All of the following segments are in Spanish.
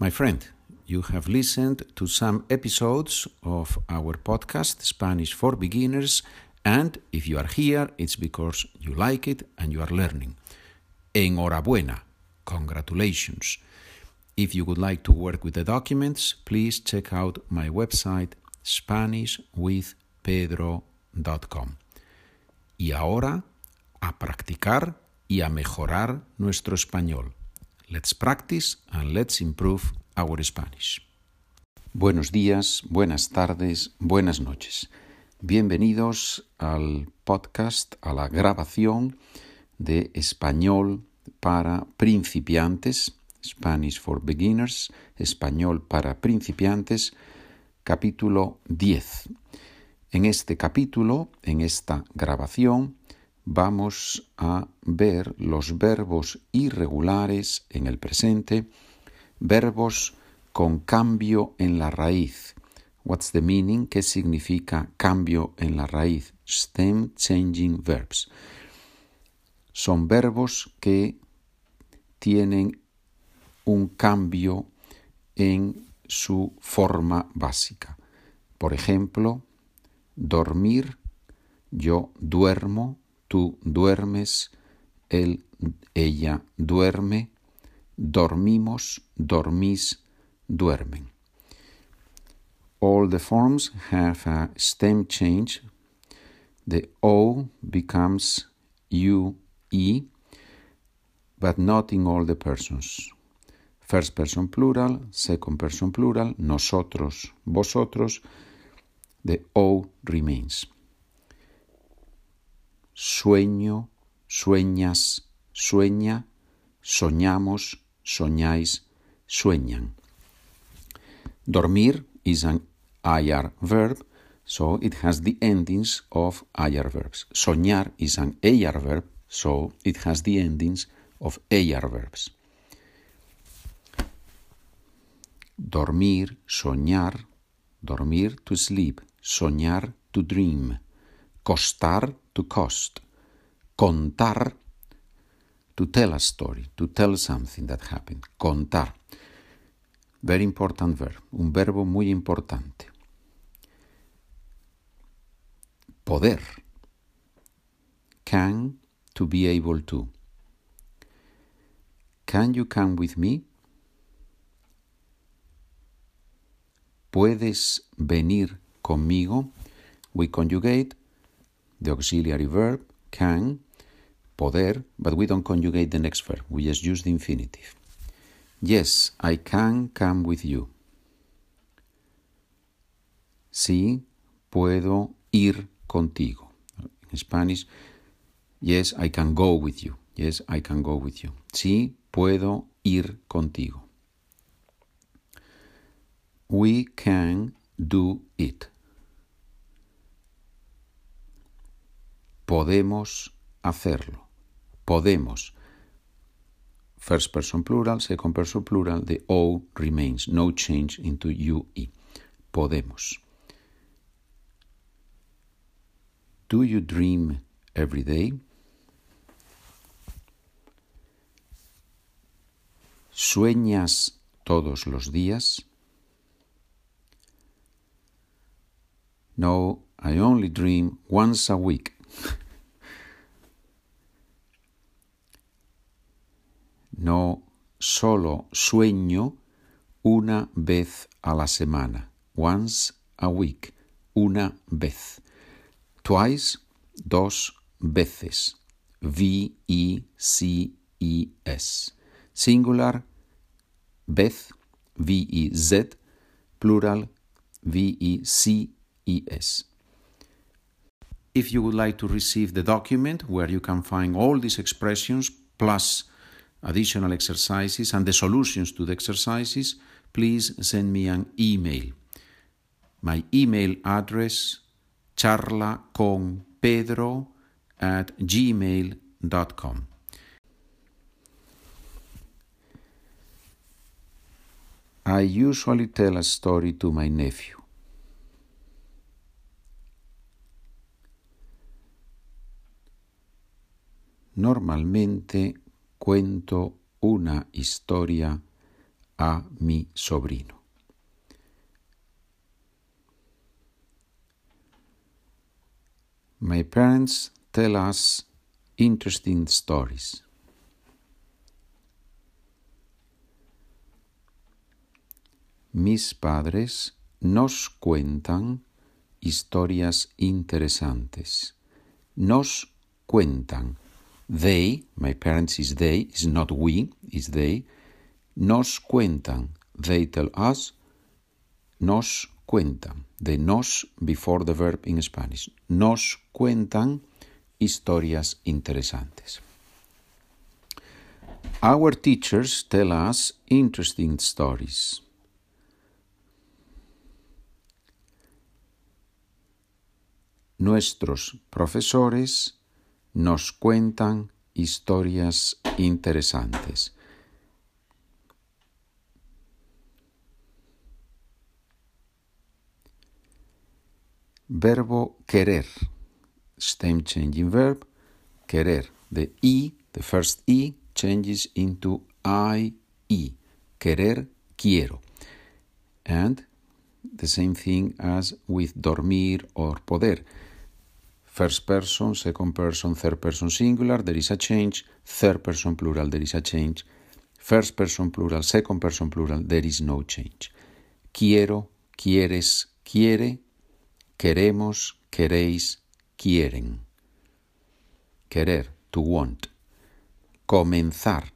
My friend, you have listened to some episodes of our podcast, Spanish for Beginners, and if you are here, it's because you like it and you are learning. Enhorabuena. Congratulations. If you would like to work with the documents, please check out my website SpanishWithPedro.com. Y ahora, a practicar y a mejorar nuestro español. Let's practice and let's improve our Spanish. Buenos días, buenas tardes, buenas noches. Bienvenidos al podcast, a la grabación de español para principiantes, Spanish for Beginners, español para principiantes, capítulo 10. En este capítulo, en esta grabación, vamos a ver los verbos irregulares en el presente, verbos con cambio en la raíz. What's the meaning? ¿Qué significa cambio en la raíz? Stem changing verbs. Son verbos que tienen un cambio en su forma básica. Por ejemplo, dormir, yo duermo, tú duermes, él, ella duerme, dormimos, dormís, duermen. All the forms have a stem change. The O becomes U, E, but not in all the persons. First person plural, second person plural, nosotros, vosotros, the O remains. Sueño, sueñas, sueña, soñamos, soñáis, sueñan. Dormir is an IR verb, so it has the endings of IR verbs. Soñar is an AR verb, so it has the endings of AR verbs. Dormir, soñar, dormir to sleep, soñar to dream, costar to cost, contar to tell a story, to tell something that happened, contar. Very important verb, un verbo muy importante. Poder. Can, to be able to. Can you come with me? ¿Puedes venir conmigo? We conjugate the auxiliary verb can, poder, but we don't conjugate the next verb. We just use the infinitive. Yes, I can come with you. Sí, puedo ir contigo. In Spanish, yes, I can go with you. Yes, I can go with you. Sí, puedo ir contigo. We can do it. Podemos hacerlo. Podemos. First person plural, second person plural, the O remains, no change into UE. Podemos. Do you dream every day? ¿Sueñas todos los días? No, I only dream once a week. No solo sueño una vez a la semana. Once a week. Una vez. Twice, dos veces. V-E-C-E-S. Singular, vez, V-E-Z. Plural, V-E-C-E-S. If you would like to receive the document where you can find all these expressions plus additional exercises and the solutions to the exercises, please send me an email. My email address charlaconpedro at gmail.com. I usually tell a story to my nephew. Normalmente cuento una historia a mi sobrino. My parents tell us interesting stories. Mis padres nos cuentan historias interesantes. Nos cuentan. They, my parents is they, is not we, is they. Nos cuentan. They tell us. Nos cuentan. The nos before the verb in Spanish. Nos cuentan historias interesantes. Our teachers tell us interesting stories. Nuestros profesores nos cuentan historias interesantes. Verbo querer. Stem changing verb. Querer. The E, the first E, changes into I, E. Querer, quiero. And the same thing as with dormir or poder. First person, second person, third person singular, there is a change. Third person plural, there is a change. First person plural, second person plural, there is no change. Quiero, quieres, quiere, queremos, queréis, quieren. Querer, to want. Comenzar.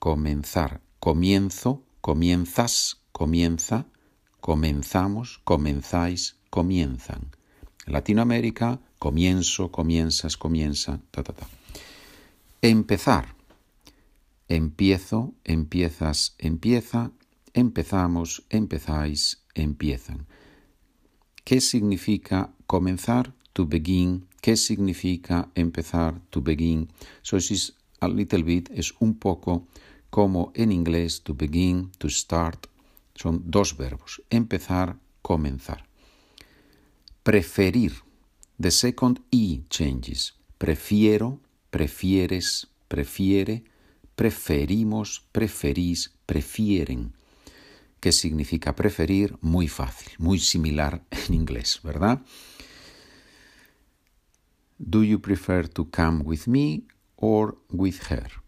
Comenzar. Comienzo, comienzas, comienza, comenzamos, comenzáis, comienzan. En Latinoamérica, comienzo, comienzas, comienza, ta, ta, ta. Empezar. Empiezo, empiezas, empieza, empezamos, empezáis, empiezan. ¿Qué significa comenzar? To begin. ¿Qué significa empezar? To begin. So this is a little bit, es un poco como en inglés to begin, to start. Son dos verbos. Empezar, comenzar. Preferir. The second E changes. Prefiero, prefieres, prefiere, preferimos, preferís, prefieren. ¿Qué significa preferir? Muy fácil, muy similar en inglés, ¿verdad? Do you prefer to come with me or with her?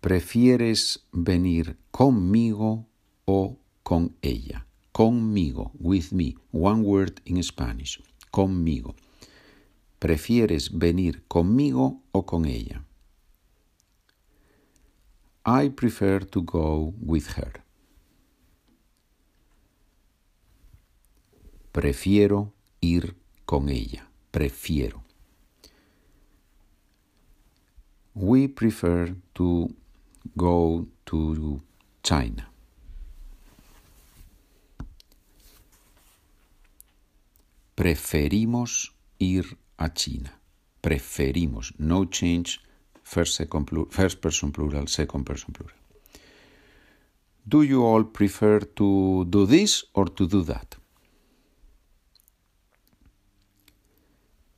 ¿Prefieres venir conmigo o con ella? Conmigo, with me, one word in Spanish, conmigo. ¿Prefieres venir conmigo o con ella? I prefer to go with her. Prefiero ir con ella. Prefiero. We prefer to go to China. Preferimos ir a China. Preferimos. No change first, second, first person plural, second person plural. Do you all prefer to do this or to do that?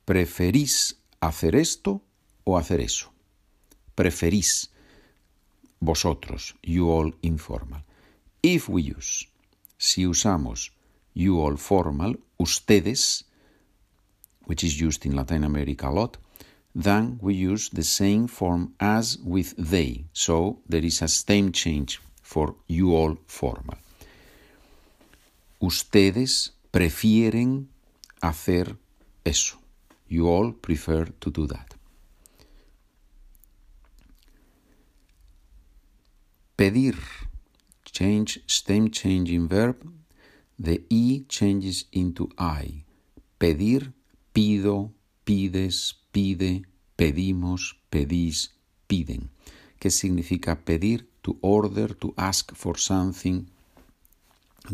¿Preferís hacer esto o hacer eso? Preferís vosotros, you all informal. If we use, si usamos you all formal, ustedes, which is used in Latin America a lot, then we use the same form as with they. So there is a stem change for you all formal. Ustedes prefieren hacer eso. You all prefer to do that. Pedir. Change, stem changing verb. The E changes into I. Pedir, pido, pides, pide, pedimos, pedís, piden. ¿Qué significa pedir? To order, to ask for something,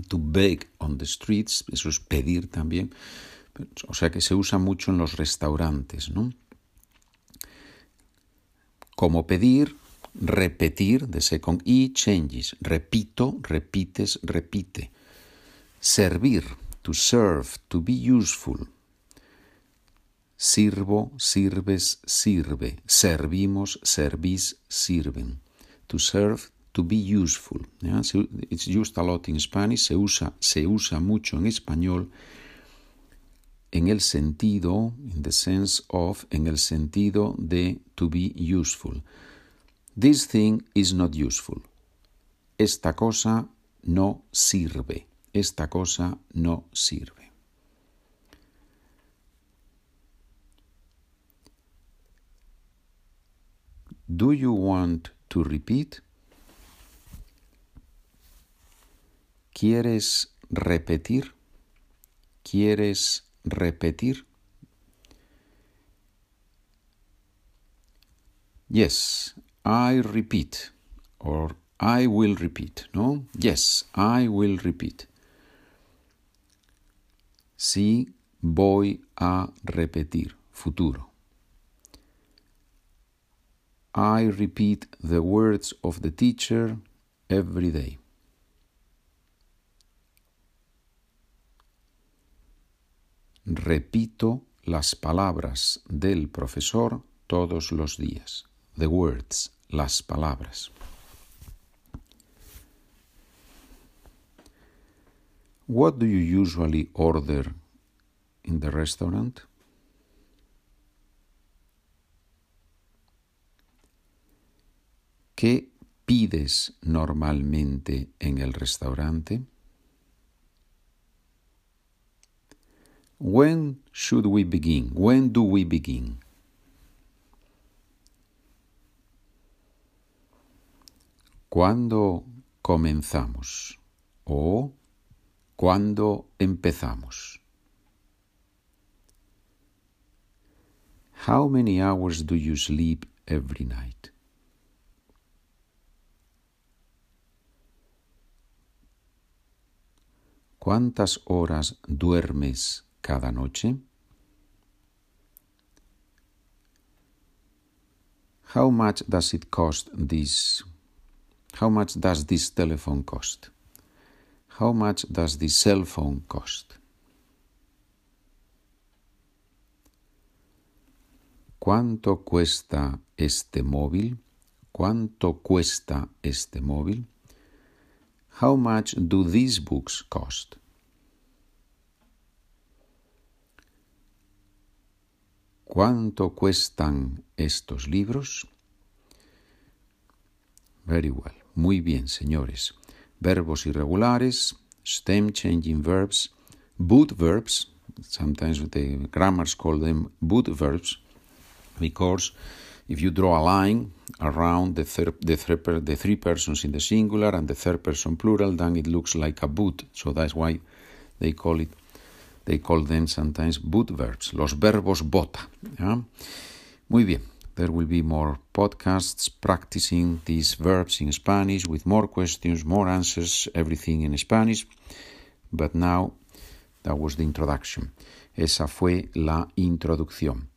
to beg on the streets, eso es pedir también. O sea que se usa mucho en los restaurantes, ¿no? Como pedir, repetir, the second E changes. Repito, repites, repite. Servir, to serve, to be useful. Sirvo, sirves, sirve. Servimos, servís, sirven. To serve, to be useful. It's used a lot in Spanish, se usa, se usa mucho en español en el sentido, in the sense of, en el sentido de to be useful. This thing is not useful. Esta cosa no sirve. Esta cosa no sirve. Do you want to repeat? ¿Quieres repetir? ¿Quieres repetir? Yes, I repeat. Or I will repeat, ¿no? Yes, I will repeat. Sí, voy a repetir. Futuro. I repeat the words of the teacher every day. Repito las palabras del profesor todos los días. The words, las palabras. What do you usually order in the restaurant? ¿Qué pides normalmente en el restaurante? When should we begin? When do we begin? ¿Cuándo comenzamos? ¿O cuándo empezamos? How many hours do you sleep every night? ¿Cuántas horas duermes cada noche? How much does it cost this? How much does this telephone cost? How much does this cell phone cost? ¿Cuánto cuesta este móvil? ¿Cuánto cuesta este móvil? How much do these books cost? ¿Cuánto cuestan estos libros? Very well. Muy bien, señores. Verbos irregulares, stem changing verbs, boot verbs. Sometimes the grammars call them boot verbs because if you draw a line around the, third, the, third, the three persons in the singular and the third person plural, then it looks like a boot. So that's why they call it They call them sometimes boot verbs, los verbos bota. ¿ya? Muy bien. There will be more podcasts practicing these verbs in Spanish with more questions, more answers, everything in Spanish. But now, that was the introduction. Esa fue la introducción.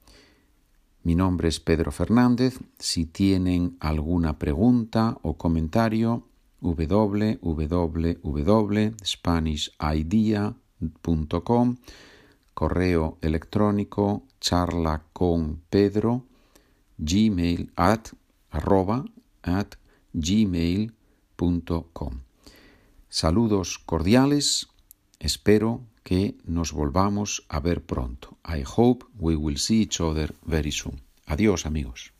Mi nombre es Pedro Fernández. Si tienen alguna pregunta o comentario, www.spanishidea.com com, correo electrónico charla con Pedro, gmail at arroba at gmail.com. Saludos cordiales, espero que nos volvamos a ver pronto. I hope we will see each other very soon. Adiós amigos.